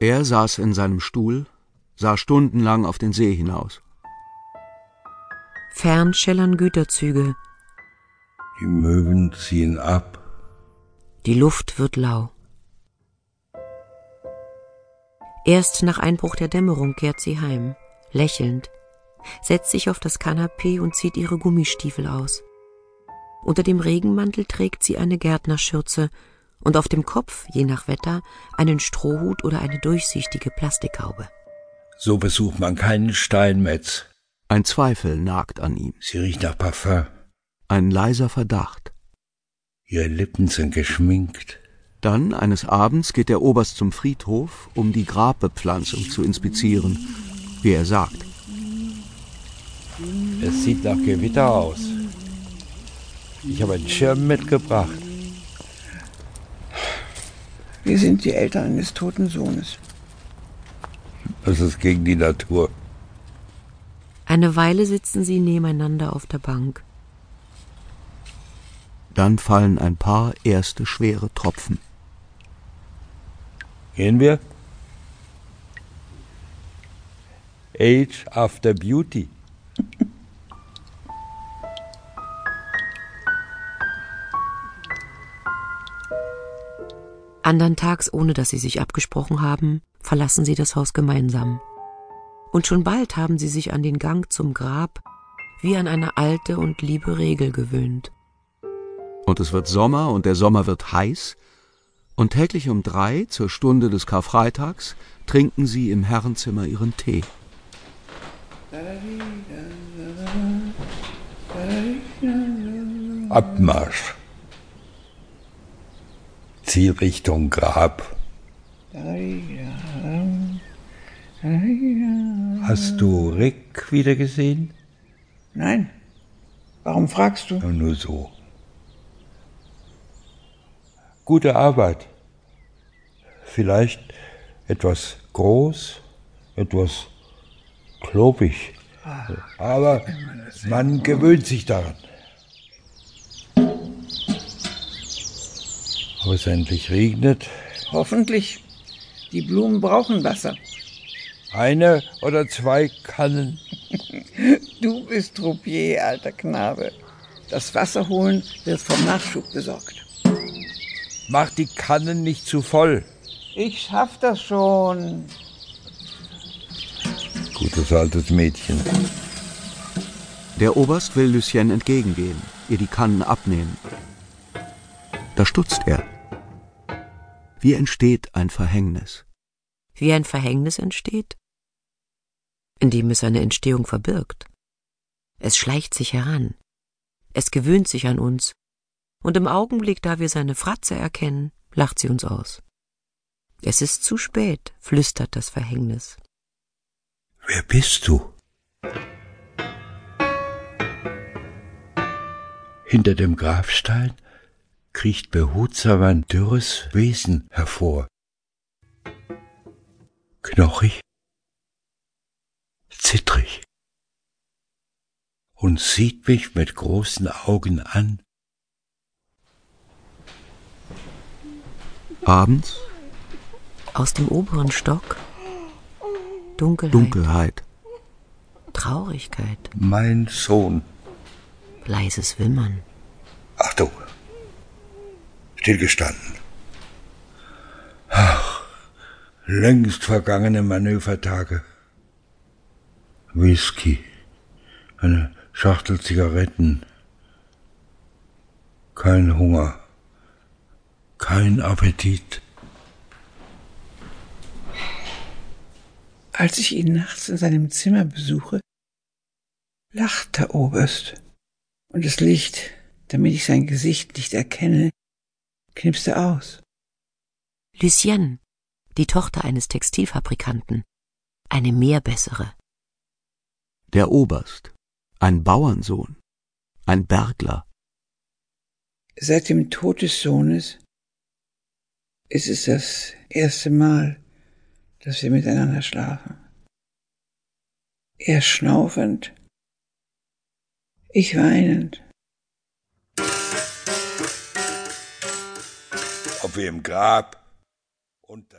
Er saß in seinem Stuhl, sah stundenlang auf den See hinaus. Fern schellern Güterzüge. Die Möwen ziehen ab. Die Luft wird lau. Erst nach Einbruch der Dämmerung kehrt sie heim, lächelnd, setzt sich auf das Kanapee und zieht ihre Gummistiefel aus. Unter dem Regenmantel trägt sie eine Gärtnerschürze und auf dem Kopf, je nach Wetter, einen Strohhut oder eine durchsichtige Plastikhaube. So besucht man keinen Steinmetz. Ein Zweifel nagt an ihm. Sie riecht nach Parfum. Ein leiser Verdacht. Ihre Lippen sind geschminkt. Dann, eines Abends, geht der Oberst zum Friedhof, um die Grabbepflanzung zu inspizieren, wie er sagt. Es sieht nach Gewitter aus. Ich habe einen Schirm mitgebracht. Wir sind die Eltern eines toten Sohnes. Das ist gegen die Natur. Eine Weile sitzen sie nebeneinander auf der Bank. Dann fallen ein paar erste schwere Tropfen. Gehen wir? Age after Beauty. Andern Tags, ohne dass sie sich abgesprochen haben, verlassen sie das Haus gemeinsam. Und schon bald haben sie sich an den Gang zum Grab wie an eine alte und liebe Regel gewöhnt. Und es wird Sommer und der Sommer wird heiß, und täglich um drei zur Stunde des Karfreitags trinken sie im Herrenzimmer ihren Tee. Abmarsch. Zielrichtung Grab. Hast du Rick wieder gesehen? Nein. Warum fragst du? Nur so. Gute Arbeit. Vielleicht etwas groß, etwas klobig. Aber man gewöhnt sich daran. Ob es endlich regnet? Hoffentlich. Die Blumen brauchen Wasser. Eine oder zwei Kannen? Du bist Troupier, alter Knabe. Das Wasser holen wird vom Nachschub besorgt. Mach die Kannen nicht zu voll. Ich schaff das schon. Gutes altes Mädchen. Der Oberst will Lucien entgegengehen, ihr die Kannen abnehmen. Da stutzt er. Wie entsteht ein Verhängnis? Wie ein Verhängnis entsteht? Indem es seine Entstehung verbirgt. Es schleicht sich heran. Es gewöhnt sich an uns. Und im Augenblick, da wir seine Fratze erkennen, lacht sie uns aus. Es ist zu spät, flüstert das Verhängnis. Wer bist du? Hinter dem Grabstein kriecht behutsam ein dürres Wesen hervor. Knochig, zittrig und sieht mich mit großen Augen an. Abends Aus dem oberen Stock Dunkelheit, Dunkelheit. Traurigkeit, Mein Sohn. leises Wimmern. Achtung. Stillgestanden. Ach, längst vergangene Manövertage. Whisky. Eine Schachtel Zigaretten. Kein Hunger. Kein Appetit. Als ich ihn nachts in seinem Zimmer besuche, lacht der Oberst. Und das Licht, damit ich sein Gesicht nicht erkenne, knipst er aus. Lucienne, die Tochter eines Textilfabrikanten, eine mehr bessere. Der Oberst. Ein Bauernsohn. Ein Bergler. Seit dem Tod des Sohnes ist es das erste Mal, dass wir miteinander schlafen. Er schnaufend, ich weinend. Wir im Grab unter